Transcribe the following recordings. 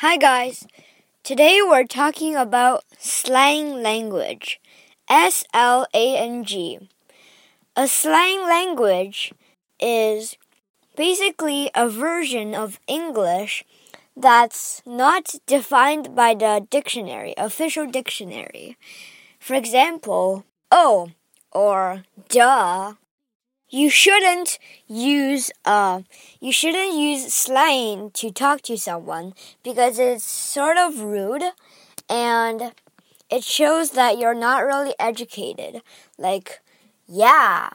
Hi, guys. Today we're talking about slang language. S L A N G. A slang language is basically a version of English that's not defined by the dictionary, official dictionary. For example, oh or duh you shouldn't use uh you shouldn't use slang to talk to someone because it's sort of rude and it shows that you're not really educated. Like, yeah.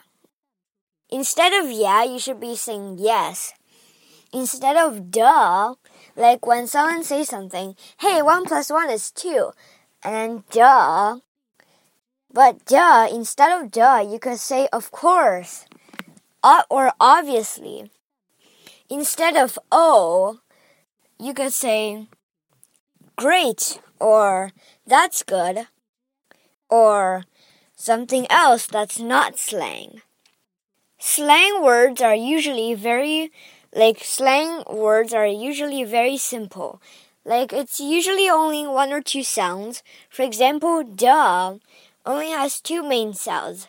Instead of yeah, you should be saying yes. Instead of duh, like when someone says something, hey, one plus one is two, and duh. But duh, instead of duh, you could say of course or obviously. Instead of oh, you could say great or that's good or something else that's not slang. Slang words are usually very like slang words are usually very simple. Like it's usually only one or two sounds. For example, duh only has two main sounds.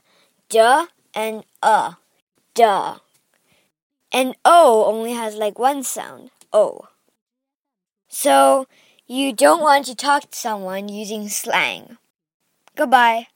Duh and uh duh. And O only has like one sound, O. So you don't want to talk to someone using slang. Goodbye.